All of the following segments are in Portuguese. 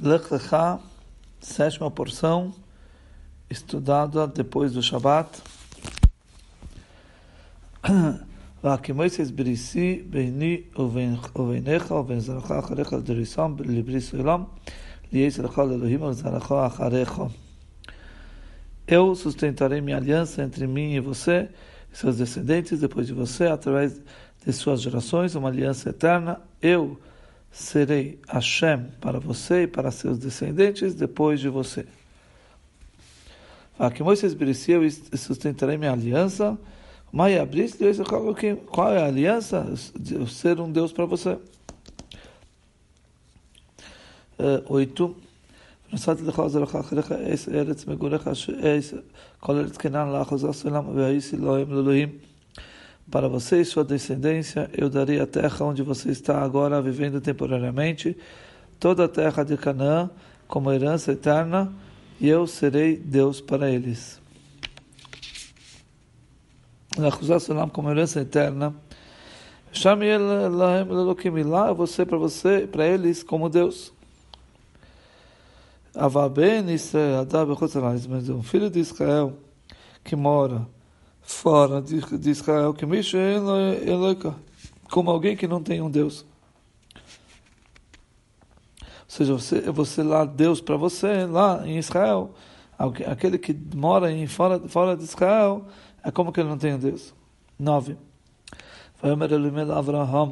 Lech Lecha, sétima porção, estudada depois do Shabat. והכמויסס בריסי ביני וביניך ובין זרעך אחריך לדריסם לבריס עולם, ליש לך לאלוהים ולזרעך אחריך. Eu sustentarei minha aliança entre mim e você e seus descendentes depois de você, através de suas gerações, uma aliança eterna. Eu serei Hashem para você e para seus descendentes depois de você. Que Moisés eu sustentarei minha aliança. Qual é a aliança? Eu ser um Deus para você. Oito. נסעתי לך עזרך אחריך אס ארץ מגוריך אס כל ארץ כנען לאחוז הסולם והאיסי אלוהים לאלוהים para você e sua descendência, eu darei a terra onde você está agora vivendo temporariamente, toda a terra de Canaã, como herança eterna, e eu serei Deus para eles. Salam como herança eterna. Chame lá, você para você, para eles como Deus. Avaben Israel, mas um filho de Israel que mora fora de, de Israel, que mexe como alguém que não tem um Deus. Ou seja, você, você lá, Deus para você, lá em Israel, aquele que mora em, fora, fora de Israel, é como que ele não tem um Deus. Nove. ויאמר אלוהים אל אברהם,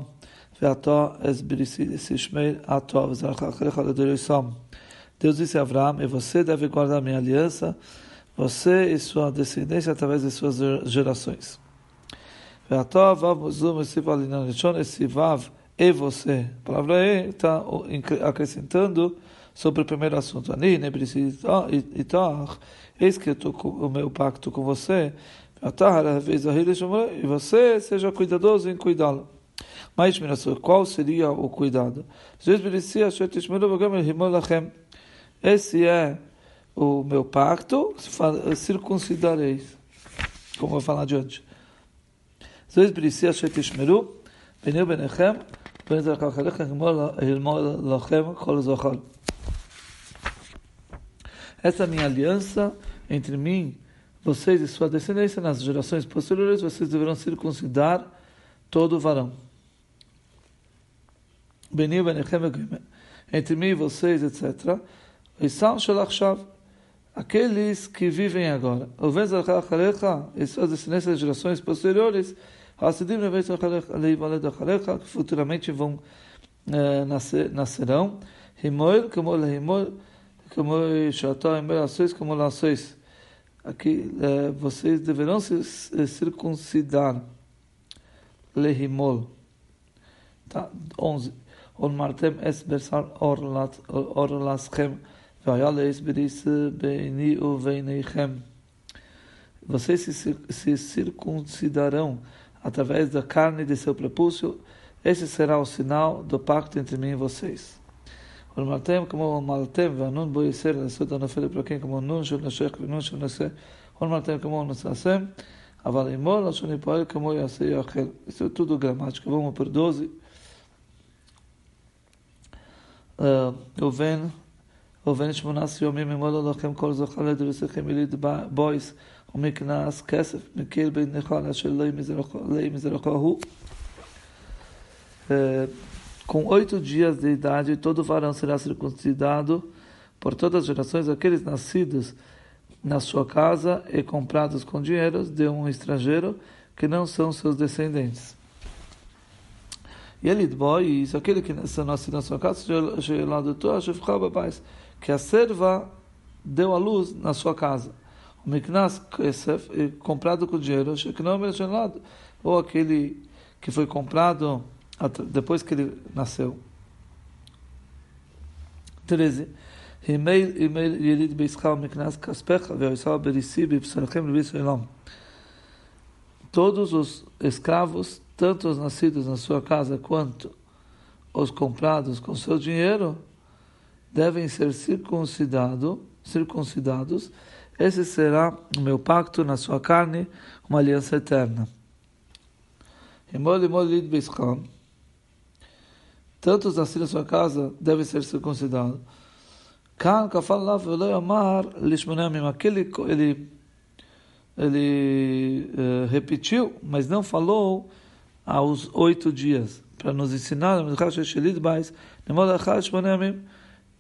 ואתה אסבריסי לשמר אתה וזרעך אחריך לדורסם. Deus disse a Abraão, e você deve guardar minha aliança, você e sua descendência através de suas gerações. Vav e você. A palavra e está acrescentando sobre o primeiro assunto. Eis que eu estou com o meu pacto com você. E você seja cuidadoso em cuidá-lo. Mas, qual seria o cuidado? Esse é o meu pacto, circuncidareis. Como eu vou falar adiante. Zois bricia shetishmeru, beneu benechem, benezar kalchalechem, hilmol lachem, kol zochal. Essa é a minha aliança entre mim, vocês e sua descendência, nas gerações posteriores, vocês deverão circuncidar todo o varão. Beneu benechem, entre mim e vocês, etc. São shalachshav aqueles que vivem agora. E suas descendências gerações posteriores, que futuramente vão uh, nascer, nascerão. Himoel, como Himoel, como Shatá, Ações, como Ações. Aqui, uh, vocês deverão se circuncidar. Lehimol. Tá, 11. On martem es bersar orlaschem. Vocês se, se circuncidarão através da carne de seu prepúcio. Esse será o sinal do pacto entre mim e vocês. ולמלתם כמו מלתם והנון בו יסר לעשות הנופל לפרקים כמו נון של נשך ונון של נשא ולמלתם כמו נשאסם אבל עמו לשון יפועל כמו יעשה יאכל. Isso é tudo gramática. Vamos por 12. Uh, Reuven ובין שמונס יומים ימולו לכם כל זוכה לדריסכם יליד בויס ומקנס כסף מקיל בין נחל אשר לei מזרחו הוא. Com oito dias de idade, todo varão será circuncidado por todas as gerações, aqueles nascidos na sua casa e comprados com dinheiro de um estrangeiro que não são seus descendentes. E ele isso aquele que nasceu na sua casa, que a serva deu a luz na sua casa. O Miknas Kesef, comprado com dinheiro, ou aquele que foi comprado depois que ele nasceu. 13. Todos os escravos, tanto os nascidos na sua casa quanto os comprados com seu dinheiro, devem ser circuncidado, circuncidados. Esse será o meu pacto na sua carne, uma aliança eterna. Tanto os nascidos na sua casa devem ser circuncidados. כאן כפל עליו ולא אמר לשמונה ימים. Aquele, ele, ele uh, repetiu, mas não falou aos oito dias. Para nos ensinar,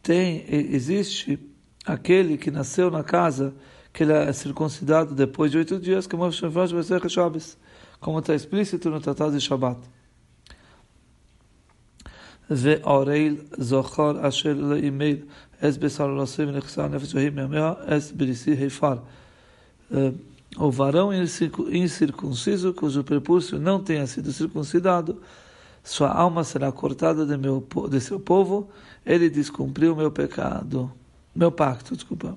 tem, existe aquele que nasceu na casa, que ele é circuncidado depois de oito dias, como está explícito no Tratado de Shabbat. ועורל זוכר אשר לא אימד אס בשר ולעשה ונכסה נפש והיא מימיה אס בריסי היפר. O varão incircunciso, cujo prepúcio não tenha sido circuncidado, sua alma será cortada de, meu, de seu povo, ele descumpriu meu pecado, meu pacto, desculpa.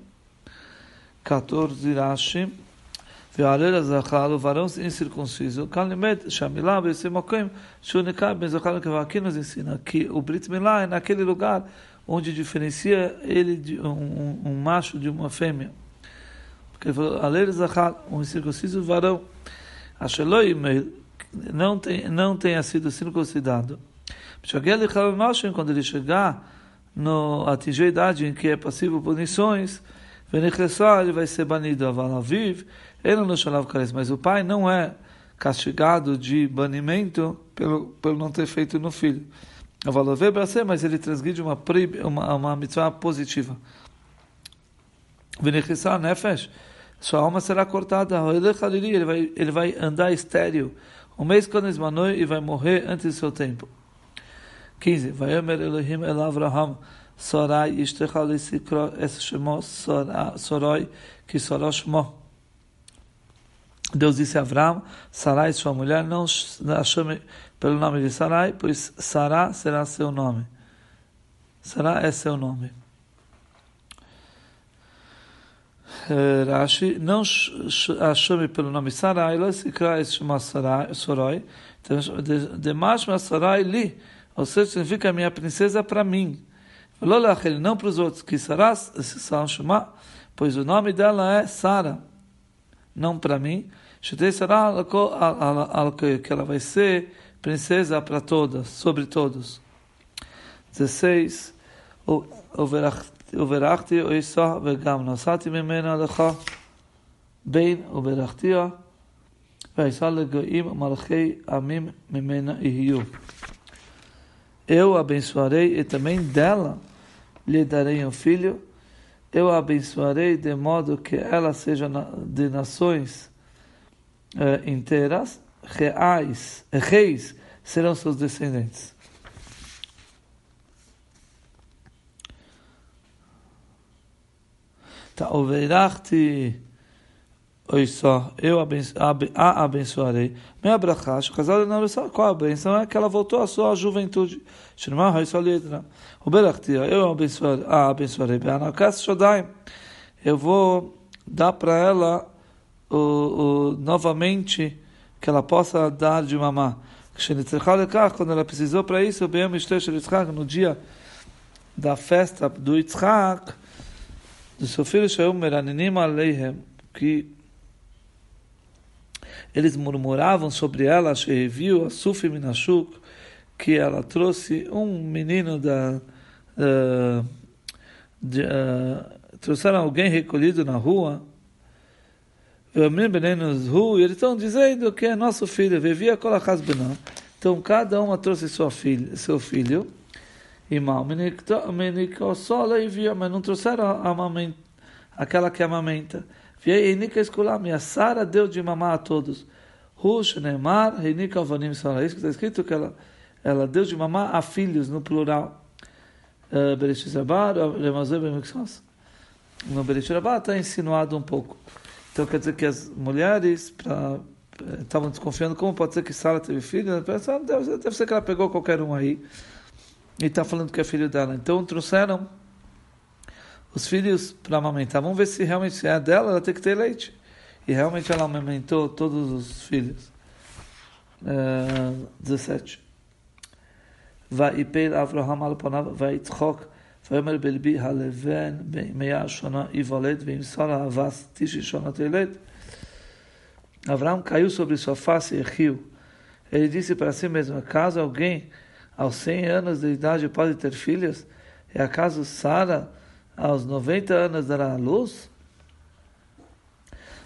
14 Rashi. ועלל הזכר וברון incircunciso, כאן לימד שהמילה באיזה מקום שהוא נקרא בין זכר לכבר, aqui nos ensina que o Brit Milá é naquele lugar onde diferencia ele de um, um, um macho de uma fêmea. Porque ele falou, alel zachar, um incircunciso varão, acheloi não, tem, não tenha sido circuncidado. Quando ele chegar, no, atingir a idade em que é passivo punições, ele vai ser banido. Avalaviv, ele não mas o pai não é castigado de banimento pelo, pelo não ter feito no filho. Avalaviv ser, mas ele transgride uma, uma, uma mitzvah positiva. Venichissar nefesh, sua alma será cortada. Ele vai, ele vai andar estéreo. Um mês quando esmanoi e vai morrer antes do seu tempo. 15. Vayomer Elohim el Avraham Sorai Ishtecha Lisikro Es Shemo Soroi que Soró Shmo. Deus disse a Avram, Sarai, sua mulher, não a chame pelo nome de Sarai, pois Sará será seu nome. Sará é seu nome. Rashi, não a chame pelo nome Sarai, ela se cria chama Soroi, Demashma Sarai li, ou seja, significa minha princesa para mim. Não para os outros, que Sará se chamar, pois o nome dela é Sara, não para mim. Shetei Sará, que ela vai ser princesa para todas, sobre todos. 16. וברכתי אויסה וגם נשאתי ממנה לך בין וברכתיה ואשא לגויים מלכי עמים ממנה יהיו. Eu abençoarei e também dela lhe darei um filho. Eu a abençoarei de modo que ela seja de nações uh, inteiras, reais, reis serão seus descendentes. Tá, overachti só, eu a abençoarei. Minha brachash, casal não qual a benção é que ela voltou à sua juventude. Shirma. O berachti, eu a abençoarei. Beanakas Shodaim. Eu vou dar para ela o, o, novamente que ela possa dar de mamar. Quando ela precisou para isso, no dia da festa do Yitzhak, do seu filho Shaul Meraninim Aleihem, que eles murmuravam sobre ela, viu a Sufi Minashuk, que ela trouxe um menino da. Uh, de, uh, trouxeram alguém recolhido na rua, e eles estão dizendo que é nosso filho. Então cada uma trouxe sua filha, seu filho, e mal, mas não trouxeram a amamenta, aquela que amamenta. Vieika escolar, minha Sara deu de mamar a todos. Rush, Neymar, Reinika Avanim Sara. Isso que está escrito que ela, ela deu de mamar a filhos, no plural. Eh, Bereshit Rabá, Remazé Bemixos. No Bereshit Rabá está insinuado um pouco. Então quer dizer que as mulheres pra, eh, estavam desconfiando como pode ser que Sara teve filho. Pensaram, deve, deve ser que ela pegou qualquer um aí e está falando que é filho dela. Então trouxeram os filhos para amamentar. Vamos ver se realmente é dela, ela tem que ter leite. E realmente ela amamentou todos os filhos. Uh, 17. ויפל אברהם על פניו ויצחוק ויאמר בלבי הלבן מאה שנה ייוולד ואם שרה אבס תשעי שנה תלד. Abraão caiu sobre sua face e riu. Ele disse para si mesmo: Acaso alguém aos 100 anos de idade pode ter filhos? E acaso Sara aos 90 anos dará a luz.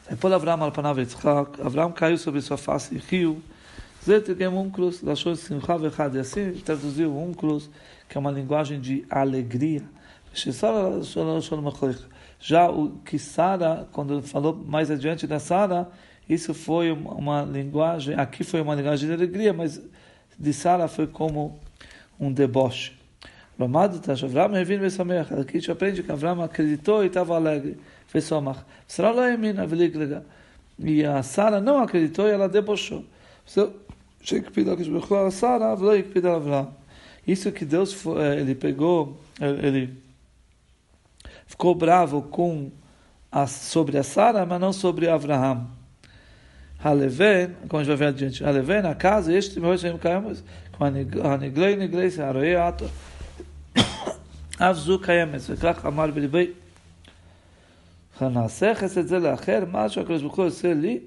Depois Avram al panav Yitzchak, Avram caiu sobre sua face e riu. Zetegem unclus, Lashon Simcha Vechad, e assim traduziu unclus, que é uma linguagem de alegria. Já o que Sara, quando falou mais adiante da Sara, isso foi uma linguagem, aqui foi uma linguagem de alegria, mas de Sara foi como um deboche. Lomado tá, Tashavram Revin Vesameach. Aqui a gente aprende que Avram acreditou e estava alegre. Vesamach. Sara Laemina Veliglega. E a Sara não acreditou e ela debochou. Isso que Deus eh, ele pegou, eh, ele ficou bravo com a, sobre a Sara, mas não sobre Abraham. Haleven, como a gente vai ver adiante, Haleven, acaso este meu Shem Kayamas, com a Niglei Niglei se Aroe Ato, Avzu Kayamas, וכך אמר בליבי, נעשה חסד זה לאחר, מה שהקדוש ברוך הוא עושה לי,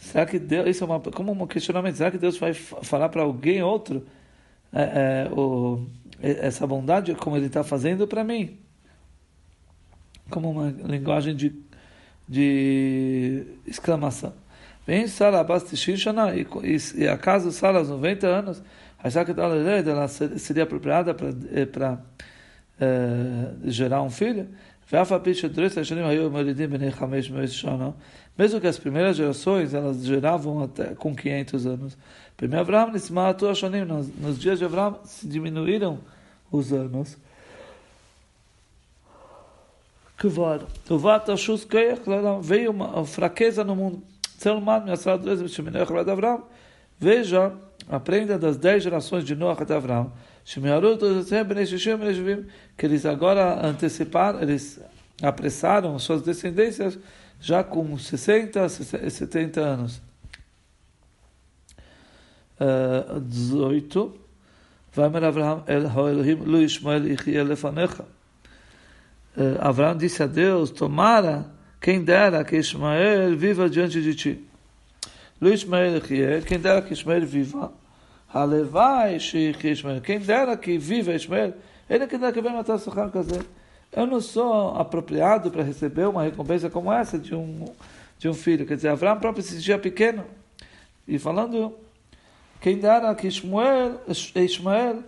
Será que Deus, isso é uma, como um questionamento, será que Deus vai falar para alguém outro é, é, o, essa bondade como ele está fazendo para mim? Como uma linguagem de, de exclamação. Vem Sara Bastishishana, e, e, e acaso Sara aos 90 anos, que ela seria apropriada para é, é, gerar um filho? Mesmo que as primeiras gerações elas geravam até com 500 anos. Nos, dias de Abraão se diminuíram os anos. Veio uma fraqueza no mundo. Veja, aprenda das dez gerações de Noah até Abraão que eles agora anteciparam, eles apressaram suas descendências já com 60, 70 anos. Uh, 18. Vamer Avraham el Elohim lu Ishmael ichie lefanecha. Uh, Avraham disse a Deus, tomara, quem dera que Ismael viva diante de ti. Lo Ismael quem dera que Ismael viva. Alevai que Ismael. Quem dera que viva Ismael. Ele quem dera que vem matar Sohar Kazé. Eu não sou apropriado para receber uma recompensa como essa de um, de um filho. Quer dizer, Avram próprio se sentia pequeno. E falando, quem dera que Ismael, Ismael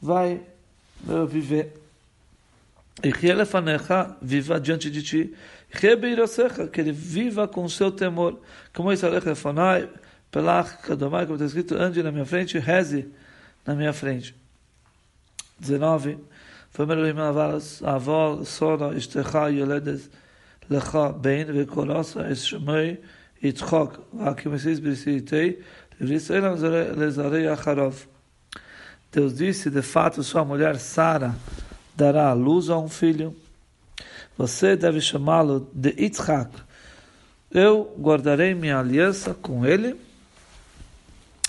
vai eh, viver. E que viva diante de ti. Rebeirosecha, que ele viva com seu temor. Como isso, Alech Lefonai, Pelach Kadomai, como está escrito, ande na minha frente, reze na minha frente. 19. Família Elohim Avalas, Avol, Sora, Estecha, Yoledes, Lecha, Ben, Vekorosa, Eshmei, Yitzchok, Vakimesis, Brisitei, Livrisei, Lezarei, Acharov. Deus disse, de fato, sua mulher Sara dará à luz a um filho. Você deve chamá-lo de Yitzhak. Eu guardarei minha aliança com ele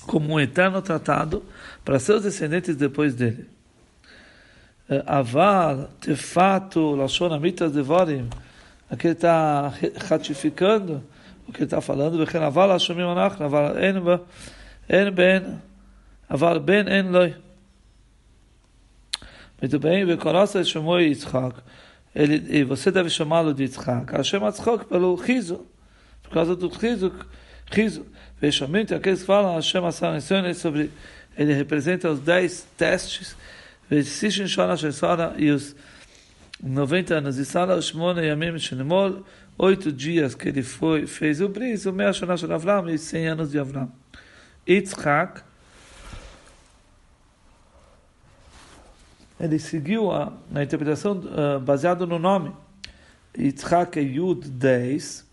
como um eterno tratado para seus descendentes depois dele. Eh, Aval, de fato, Lashon Amitas Devorim, aqui ele está ratificando o que ele está falando, Aval Lashomim Anach, Aval En Ben, Aval Ben En Loi. Muito bem, Vekonosa chamou Yitzhak. Ele, e você deve chamá-lo de Yitzhak. Hashem Yitzhak pelo riso, por causa do riso, riso. Fechamento, aqueles que falam Hashem Asar sobre ele representa os dez testes, Vesishin Shana Shesara e os 90 anos de Sara, Shmona Yamim Shenemol, oito dias que ele foi, fez o bris, o Mea Shana Avram e 100 anos de Avram. Yitzhak, ele seguiu a, na interpretação uh, baseado no nome. Yitzhak é Yud 10,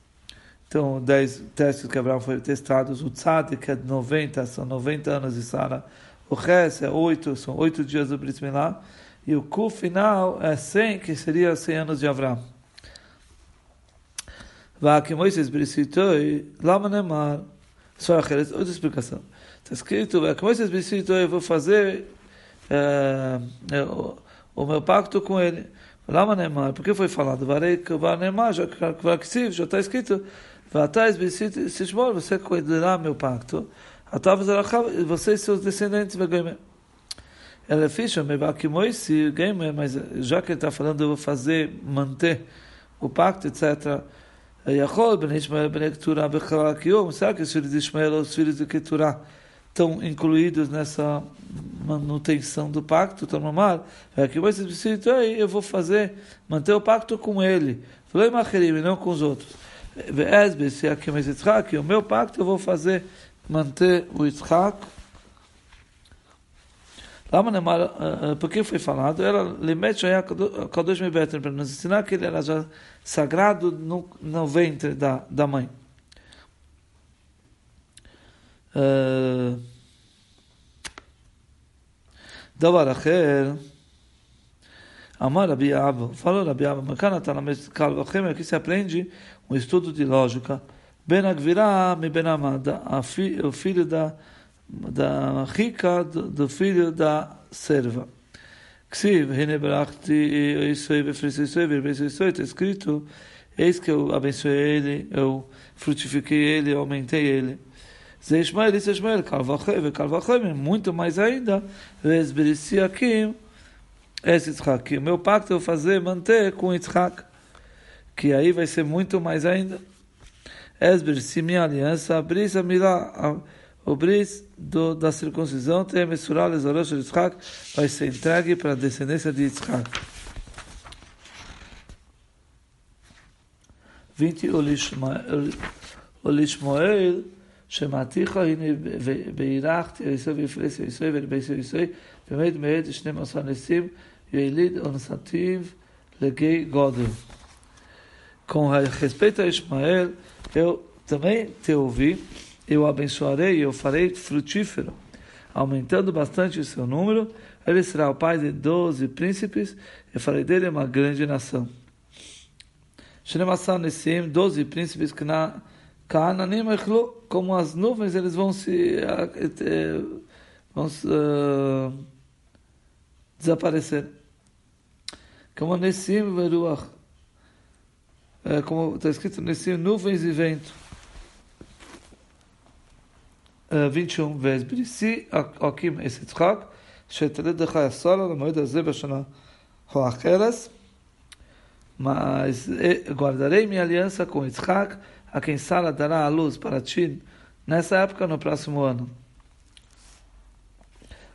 então, 10 testes que Abraão foi testados. O Tzadik é 90, são 90 anos de Sara. O Ches é 8, são 8 dias do Brit Milá. E o Ku final é 100, que seria 100 anos de Abraão. Vá que Moisés Brisitoi, Lama Nemar. Só outra explicação. Está escrito, Vá que Moisés Brisitoi, eu vou fazer é, o, meu pacto com ele. Lama Nemar, por que foi falado? Varei que o Nemar, já está escrito você cuidará meu pacto. Você e seus descendentes, ela fez se mas já que ele está falando, eu vou fazer, manter o pacto, etc. Yachol, Ben Ishmael, Ben Keturah, Bechalal Kiyom, será que os filhos de Ishmael ou os filhos de Keturah estão incluídos nessa manutenção do pacto, normal? É que você precisa, aí eu vou fazer, manter o pacto com ele. Macherim, não com os outros. Yitzhak, o meu pacto eu vou fazer, manter o Yitzhak, Lama Nemar, por que foi falado? Era Shaya Kadosh Mibeten, para nos ensinar que ele era já sagrado no, no ventre da, da mãe. דבר אחר, אמר רבי אבא, falou Rabi Abba, mas כאן אתה למד קל וחמר, aqui se aprende um estudo de lógica, בין הגבירה מבין המד, o filho da da rica do, filho da serva. Ksiv, Hine Barachti, Isoi, Befresi Isoi, Berbesi Isoi, está escrito, eis que eu abençoei ele, eu frutifiquei ele, eu aumentei ele. Zé Ishmael, isso é Ishmael, Kalvachem, Kalvachem, muito mais ainda, Vesberisi Akim, esse Yitzhak. O meu pacto eu vou fazer, manter com Yitzhak, que aí vai ser muito mais ainda. Esber, se minha aliança, abrir a milá, o bris do, da circuncisão tem mensurado Lezorosh de Yitzhak, vai ser entregue para a descendência de Yitzhak. 20. O Lishmoel, שמעתיך הנה והירחתי יסוי ויפרס יסוי ולבייס יסוי ועמד מעד שנים עשר נסים יליד ונשאתיו לגי גודל. Com respeito a Ismael, eu também te ouvi eu abençoarei, eu farei frutífero, aumentando bastante o seu número. Ele será o pai de doze príncipes, e farei dele uma grande nação. Shnemassar Nessim, doze príncipes que na como as nuvens, eles vão se. Eh, vão se, uh, desaparecer. Como Nessim Veruach. Eh, como está escrito Nessim, nuvens e vento. 21 vezes Shana mas guardarei minha aliança com Yitzchak, a quem Sara dará a luz para ti nessa época no próximo ano.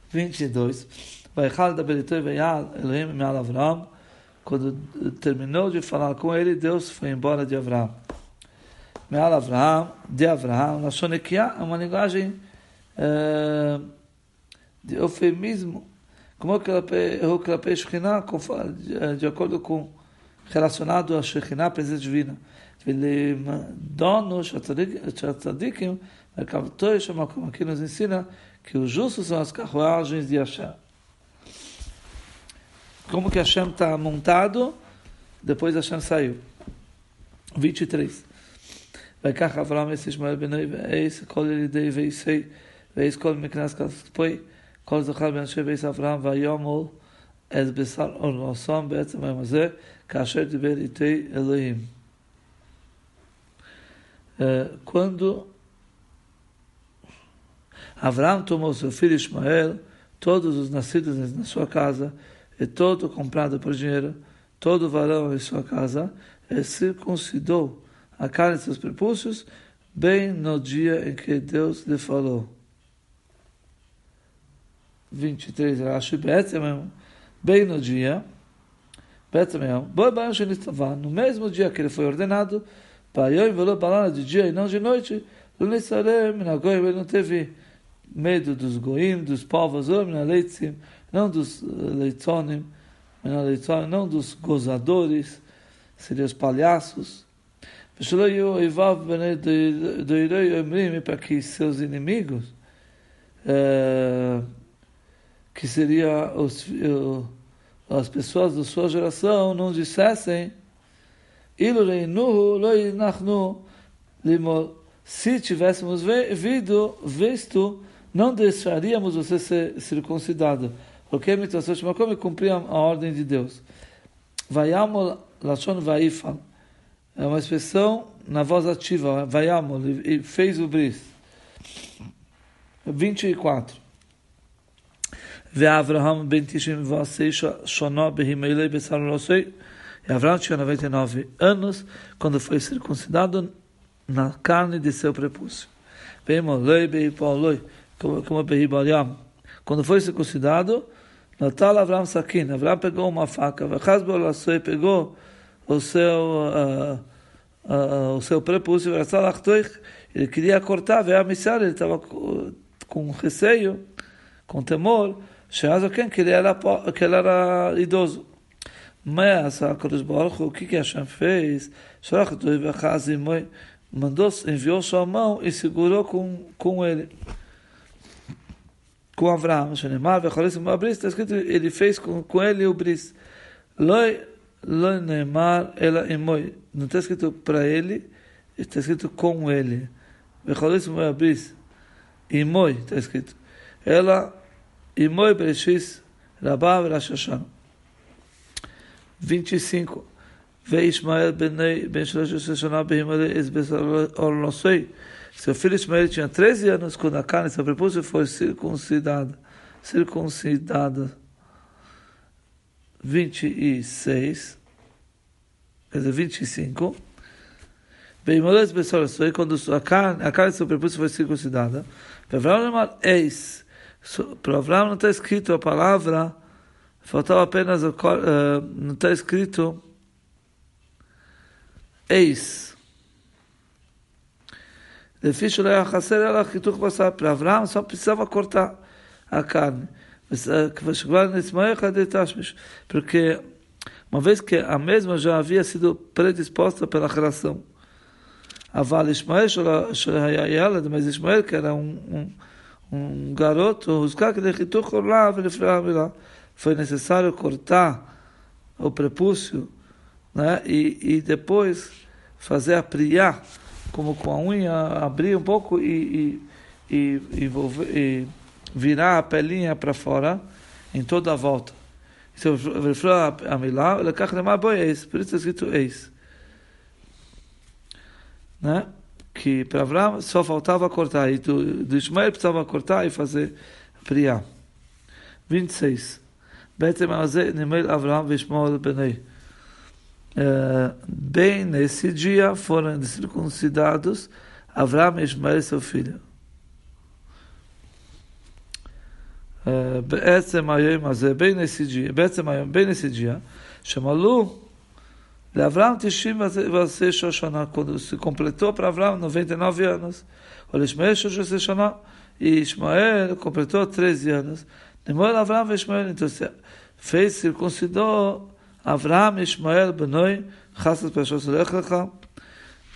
22. Vaichal da Beritoi Veial Elohim Meal Avram, quando terminou de falar com ele, Deus foi embora de Avram. Meal Avraham, de Avraham, Lashonekia é uma linguagem uh, de eufemismo, como que Klape Shekhinah, de acordo com relacionado a Shekhinah, a presença divina. dono Shatzadikim, Merkavtoi Shamakom, aqui nos ensina que os justos são as carruagens de Hashem. Como que Hashem está montado, depois Hashem saiu. 23. ויקח אברהם את ישמעאל בני ואייס כל ילידי ואייסי ואייס כל מקנס כספוי כל זכר באנשי ואייס אברהם ויאמר את בשר אורנוסון בעצם היום הזה כאשר דיבר איתי אלוהים. Quando Abraão tomou seu filho Ismael, todos os nascidos na sua casa, e todo comprado por dinheiro, todo varão em sua casa, e circuncidou a carne de seus prepúcios, bem no dia em que Deus lhe falou. 23, Rashi, bem no dia, no mesmo dia que ele foi ordenado, para Yoi Velô de dia e não de noite, ele não teve medo dos Goim, dos povos, não dos eh, Leitzonim, não dos gozadores, seriam os palhaços. Para que seus inimigos, eh, que seria as pessoas da sua geração, não dissessem se tivéssemos vido, visto, não deixaríamos você ser circuncidado. Porque como cumpria a ordem de Deus. Vaiamo lachon vaifal. É uma expressão na voz ativa. Vaiamo, e fez o bris. 24. Ve Avraham ben Tishim vasei shono behimele besarolosei. E Abraão tinha 99 anos quando foi circuncidado na carne de seu prepúcio. Quando foi circuncidado, Natal Abraão Sakin, Abraão pegou uma faca, pegou o seu, uh, uh, o seu prepúcio, ele queria cortar, veio a missão, ele estava com receio, com temor, que ele era, que ele era idoso. Mas a Kodesh Baruch o que que Hashem fez? Mandou, enviou sua mão e segurou com, com ele. Com Abraão. Está escrito, ele fez com, com ele o bris. Loi, loi neymar, ela imoi. Não está escrito para ele, está escrito com ele. Imoi, está escrito. Ela, imoi bereshis, rabá, rashashana. 25. Ismael ben Shlosh. Seu filho Ismael tinha 13 anos quando a carne, seu prepúcio, foi circuncidada. Circuncidada. 26. Quer dizer, 25. Behimale Esbesar Ornosei, quando a carne, a carne, prepúcio, foi circuncidada. Para Avraham não está escrito a palavra Faltava apenas, uh, não está escrito, eis. Para Abraão só precisava cortar a carne. Porque uma vez que a mesma já havia sido predisposta pela. Aval Ismael, mas Ismael, que era um, garoto, os caras que lá, foi necessário cortar o prepúcio né? e, e depois fazer a priar, como com a unha, abrir um pouco e, e, e, envolver, e virar a pelinha para fora em toda a volta. Então, a milá, eis, por isso está escrito eis. Né? Que para Abraão só faltava cortar, e do, do Ismael precisava cortar e fazer priar. 26. בעצם על זה נמל אברהם וישמעאל בני. bem nesse dia foram circuncidados Abraão e Ismael seu filho. בעצם היום הזה, bem nesse dia, בעצם היום, bem nesse dia, שמלאו לאברהם 96 שנה, quando se completou para Abraão 99 anos, ou Ismael 16 שנה, e Ismael completou 13 Demor Avram e Ishmael. Então, fez, circuncidou Avram e Ishmael, Benoi, Chassas Pashos Lechacha,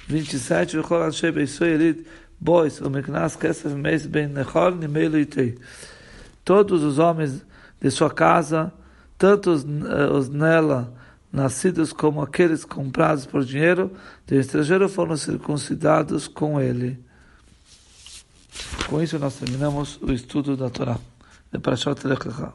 27, Vechol Anshei Beisoyelit, Bois, o Meknas Kesef Meis Ben Nechor, Nimei Todos os homens de sua casa, tanto os, eh, os nela nascidos como aqueles comprados por dinheiro do estrangeiro foram circuncidados com ele. Com isso, nós terminamos o estudo da Torá de Parashat Lechacha.